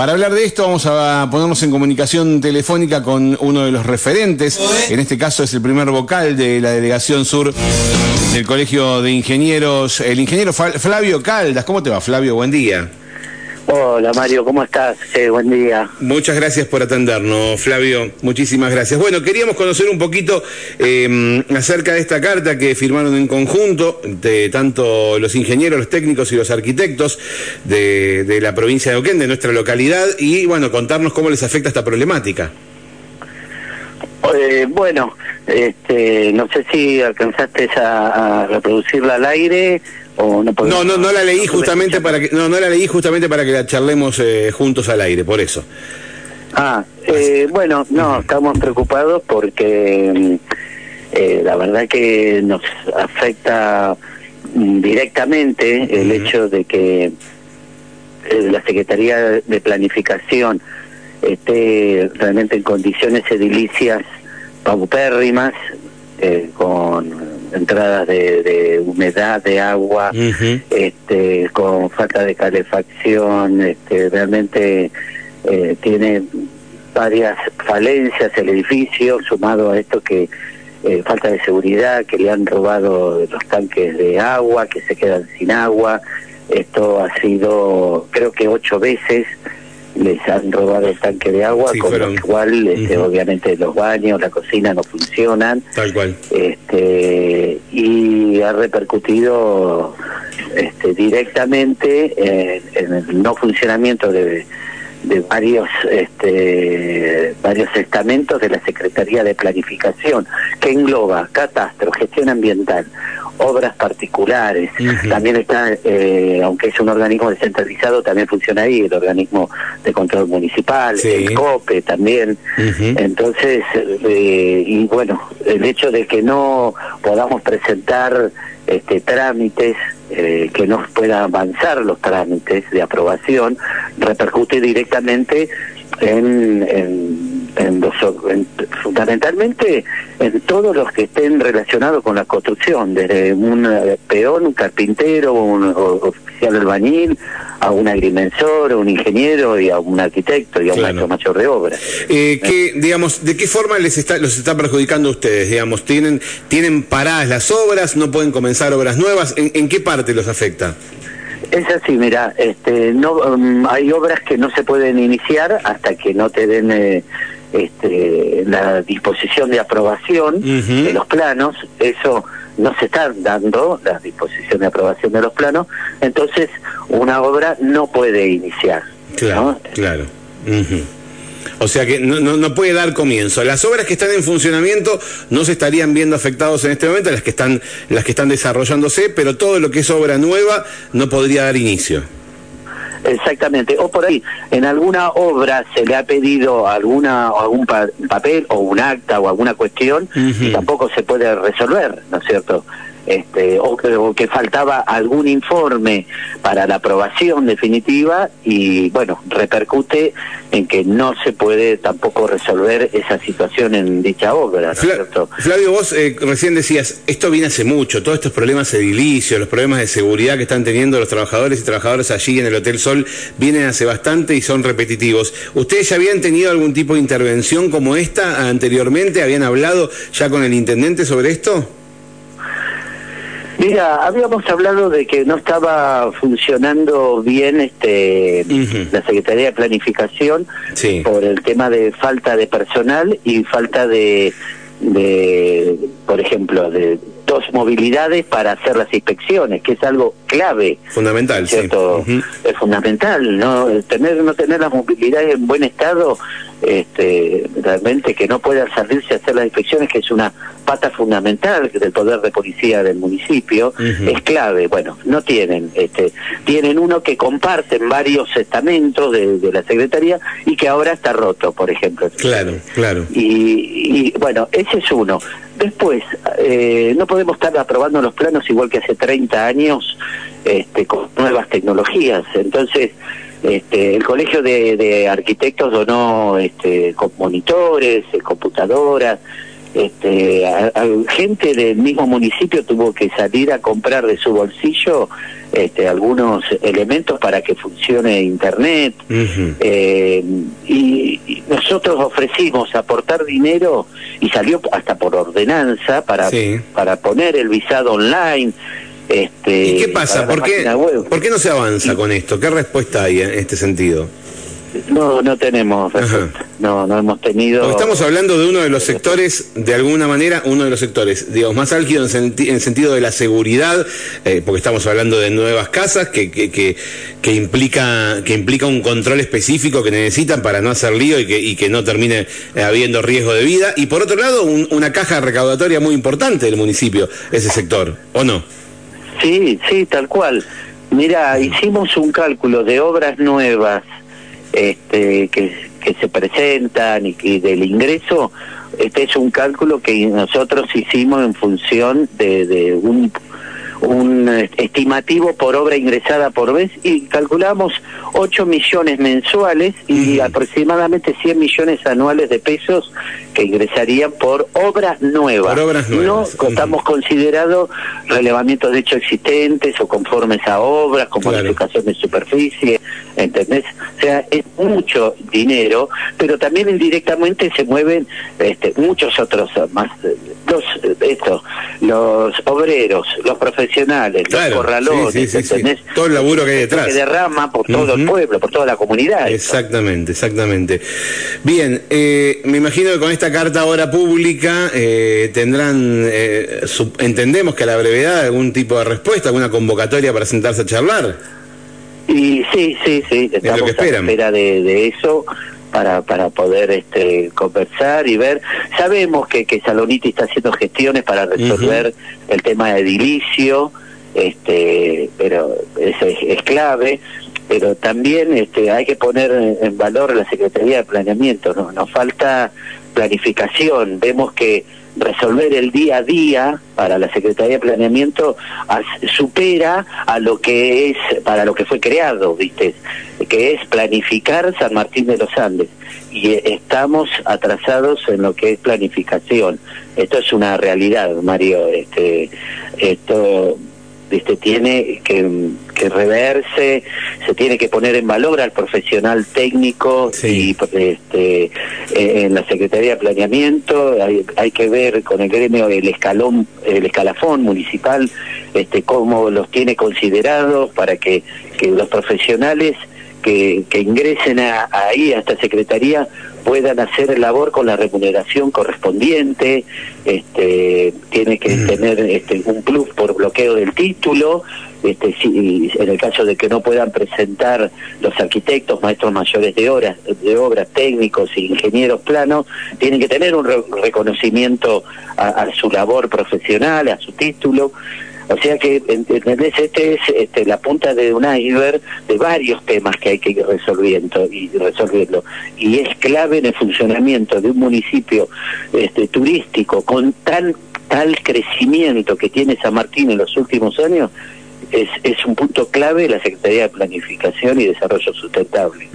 Para hablar de esto vamos a ponernos en comunicación telefónica con uno de los referentes, en este caso es el primer vocal de la Delegación Sur del Colegio de Ingenieros, el ingeniero Flavio Caldas. ¿Cómo te va Flavio? Buen día. Hola Mario, ¿cómo estás? buen día. Muchas gracias por atendernos, Flavio. Muchísimas gracias. Bueno, queríamos conocer un poquito em, acerca de esta carta que firmaron en conjunto de tanto los ingenieros, los técnicos y los arquitectos de, la provincia de Oquén, de nuestra localidad, y bueno, contarnos cómo les afecta esta problemática. Eh, bueno, este, no sé si alcanzaste a reproducirla al aire no, no, no, la leí justamente para que no, no la leí justamente para que la charlemos eh, juntos al aire, por eso. Ah, eh, bueno, no, estamos preocupados porque mm, eh, la verdad que nos afecta mm, directamente el hecho de que la Secretaría de Planificación esté realmente en condiciones edilicias paupérrimas, con entradas de, humedad, de agua, este, con falta de calefacción, este, realmente eh, tiene varias falencias el edificio, sumado a esto que eh, falta de seguridad, que le han robado los tanques de agua, que se quedan sin agua. Esto ha sido, creo que ocho veces les han robado el tanque de agua, con lo cual este, obviamente los baños, la cocina no funcionan. Tal cual. Este, y ha repercutido este, directamente en, el no funcionamiento de, de varios este, varios estamentos de la Secretaría de Planificación, que engloba catastro, gestión ambiental, obras particulares. También está, eh, aunque es un organismo descentralizado, también funciona ahí el organismo de control municipal, el COPE también. Entonces, eh, y bueno, el hecho de que no podamos presentar este, trámites, eh, que no puedan avanzar los trámites de aprobación, repercute directamente en, en en fundamentalmente en todos los que estén relacionados con la construcción, desde un eh, peón, un carpintero, un oficial albañil, a un agrimensor, a un ingeniero y a un arquitecto y a un maestro mayor de obra. Eh, ¿qué, digamos, ¿De qué forma les está, los está perjudicando a ustedes? Digamos, ¿tienen, ¿Tienen paradas las obras? ¿No pueden comenzar obras nuevas? en qué parte los afecta? Es así, mira, este, no, um, hay obras que no se pueden iniciar hasta que no te den eh, este, la disposición de aprobación de los planos. Eso no se está dando, la disposición de aprobación de los planos. Entonces, una obra no puede iniciar. Claro, claro. O sea que no, no, puede dar comienzo. Las obras que están en funcionamiento no se estarían viendo afectados en este momento, las que están, las que están desarrollándose, pero todo lo que es obra nueva no podría dar inicio. Exactamente, o por ahí, en alguna obra se le ha pedido alguna algún papel o un acta o alguna cuestión y tampoco se puede resolver, ¿no es cierto? Este, o, que, faltaba algún informe para la aprobación definitiva y bueno, repercute en que no se puede tampoco resolver esa situación en dicha obra. Flavio, vos eh, recién decías, esto viene hace mucho, todos estos problemas edilicios, los problemas de seguridad que están teniendo los trabajadores y trabajadoras allí en el Hotel Sol, vienen hace bastante y son repetitivos. ¿Ustedes ya habían tenido algún tipo de intervención como esta anteriormente? ¿Habían hablado ya con el intendente sobre esto? Mira, habíamos hablado de que no estaba funcionando bien este la Secretaría de Planificación por el tema de falta de personal y falta de, de por ejemplo, de dos movilidades para hacer las inspecciones, que es algo clave. Fundamental, ¿cierto? Es fundamental, ¿no? Tener, no tener las movilidades en buen estado, este, realmente que no puedan salirse a hacer las inspecciones, que es una pata fundamental del poder de policía del municipio, es clave. Bueno, no tienen, este, tienen uno que comparten varios estamentos de, la Secretaría y que ahora está roto, por ejemplo. Claro, claro. Y, y bueno, ese es uno. Después, eh, no podemos estar aprobando los planos igual que hace 30 años este, con nuevas tecnologías. Entonces, este, el Colegio de, Arquitectos donó este, con monitores, eh, computadoras, este, gente del mismo municipio tuvo que salir a comprar de su bolsillo este, algunos elementos para que funcione Internet. Eh, y, nosotros ofrecimos aportar dinero y salió hasta por ordenanza para, para poner el visado online. Este, ¿Y qué pasa? ¿Por qué, ¿Por qué no se avanza con esto? ¿Qué respuesta hay en este sentido? No, no tenemos No, no hemos tenido. estamos hablando de uno de los sectores, de alguna manera, uno de los sectores, digamos, más álgido en, el sentido de la seguridad, eh, porque estamos hablando de nuevas casas que, que, que, implica, que implica un control específico que necesitan para no hacer lío y que, y que no termine eh, habiendo riesgo de vida. Y por otro lado, una caja recaudatoria muy importante del municipio, ese sector, ¿o no? Sí, sí, tal cual. Mira, hicimos un cálculo de obras nuevas este, que, que se presentan y que del ingreso, este es un cálculo que nosotros hicimos en función de, de un un estimativo por obra ingresada por vez y calculamos 8 millones mensuales y aproximadamente 100 millones anuales de pesos que ingresarían por obras nuevas. No estamos considerando relevamientos de hechos existentes o conformes a obras, como modificación de superficie, ¿entendés? O sea, es mucho dinero, pero también indirectamente se mueven este, muchos otros más, los, esto, los obreros, los profesionales los corralones, todo el laburo que hay detrás. Que derrama por todo el pueblo, por toda la comunidad. Exactamente, exactamente. Bien, eh, me imagino que con esta carta ahora pública eh, tendrán, eh, entendemos que a la brevedad algún tipo de respuesta, alguna convocatoria para sentarse a charlar. Y sí, sí, sí, estamos a espera de, de eso para, para poder este, conversar y ver. Sabemos que, que Saloniti está haciendo gestiones para resolver el tema de edilicio, este, pero es, es, clave pero también este, hay que poner en valor la Secretaría de Planeamiento, ¿no? nos falta planificación, vemos que resolver el día a día para la Secretaría de Planeamiento supera a lo que es para lo que fue creado, ¿viste? Que es planificar San Martín de los Andes y estamos atrasados en lo que es planificación. Esto es una realidad, Mario, este esto ¿viste? tiene que, reverse, se tiene que poner en valor al profesional técnico y este, eh, en la Secretaría de Planeamiento hay, hay, que ver con el gremio el escalón, el escalafón municipal, este, cómo los tiene considerados para que, que los profesionales que, que ingresen ahí a esta secretaría puedan hacer labor con la remuneración correspondiente, este, tiene que mm. tener este, un plus por bloqueo del título, este, si, en el caso de que no puedan presentar los arquitectos, maestros mayores de obras, de obras técnicos e ingenieros planos, tienen que tener un reconocimiento a, su labor profesional, a su título. O sea que, ¿entendés? Este es este, la punta de un iceberg de varios temas que hay que ir resolviendo y resolviendo. Y es clave en el funcionamiento de un municipio este, turístico con tan tal crecimiento que tiene San Martín en los últimos años, es, es un punto clave la Secretaría de Planificación y Desarrollo Sustentable.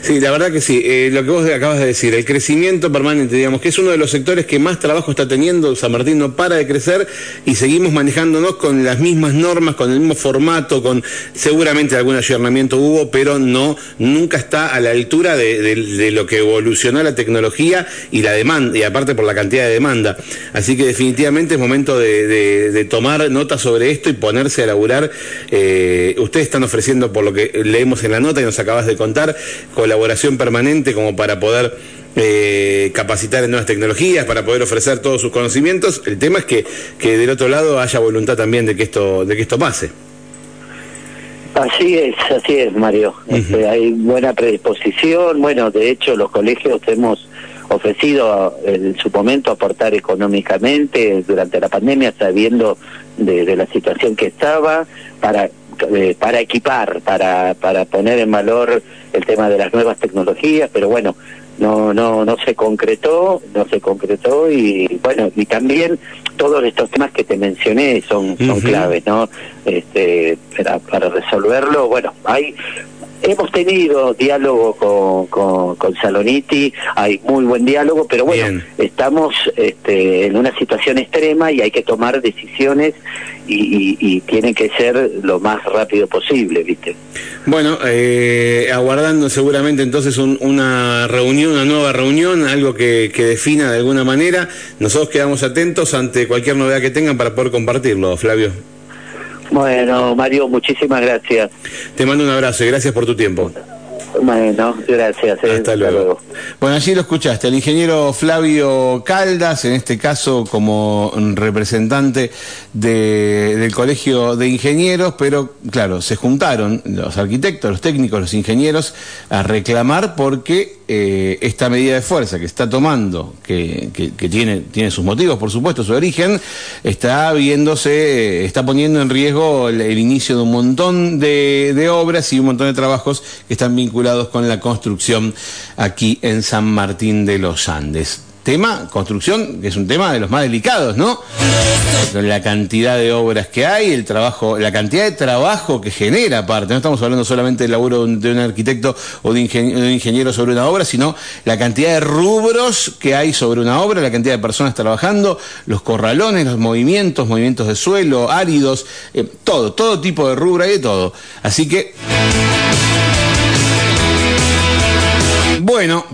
Sí, la verdad que sí. Eh, lo que vos acabas de decir, el crecimiento permanente, digamos, que es uno de los sectores que más trabajo está teniendo. San Martín no para de crecer y seguimos manejándonos con las mismas normas, con el mismo formato, con seguramente algún ayornamiento hubo, pero no, nunca está a la altura de, lo que evolucionó la tecnología y la demanda, y aparte por la cantidad de demanda. Así que definitivamente es momento de tomar nota sobre esto y ponerse a laburar. Eh, ustedes están ofreciendo, por lo que leemos en la nota y nos acabas de contar, colaboración permanente como para poder eh, capacitar en nuevas tecnologías, para poder ofrecer todos sus conocimientos. El tema es que, que del otro lado haya voluntad también de que esto, de que esto pase. Así es, así es, Mario. Este, hay buena predisposición. Bueno, de hecho, los colegios hemos ofrecido en su momento aportar económicamente durante la pandemia, sabiendo de, la situación que estaba, para eh, para equipar, para, para poner en valor el tema de las nuevas tecnologías, pero bueno, no no no se concretó, no se concretó y bueno, y también todos estos temas que te mencioné son son claves, ¿no? Este para, para resolverlo, bueno, hay hemos tenido diálogo con, con, con, Saloniti, hay muy buen diálogo, pero bueno, estamos este, en una situación extrema y hay que tomar decisiones y, y, tiene que ser lo más rápido posible, ¿viste? Bueno, eh, aguardando seguramente entonces una reunión, una nueva reunión, algo que, que defina de alguna manera. Nosotros quedamos atentos ante cualquier novedad que tengan para poder compartirlo, Flavio. Bueno, Mario, muchísimas gracias. Te mando un abrazo y gracias por tu tiempo. Bueno, gracias. Eh. Hasta, luego. Bueno, allí lo escuchaste, el ingeniero Flavio Caldas, en este caso como representante del Colegio de Ingenieros, pero claro, se juntaron los arquitectos, los técnicos, los ingenieros a reclamar porque eh, esta medida de fuerza que está tomando, que, tiene, tiene sus motivos, por supuesto, su origen, está viéndose, está poniendo en riesgo el, inicio de un montón de obras y un montón de trabajos que están vinculados con la construcción aquí en San Martín de los Andes. Tema, construcción, que es un tema de los más delicados, ¿no? La cantidad de obras que hay, el trabajo, la cantidad de trabajo que genera aparte. No estamos hablando solamente del laburo de un arquitecto o de, un ingeniero sobre una obra, sino la cantidad de rubros que hay sobre una obra, la cantidad de personas trabajando, los corralones, los movimientos, movimientos de suelo, áridos, eh, todo, todo tipo de rubro y de todo. Así que... Bueno.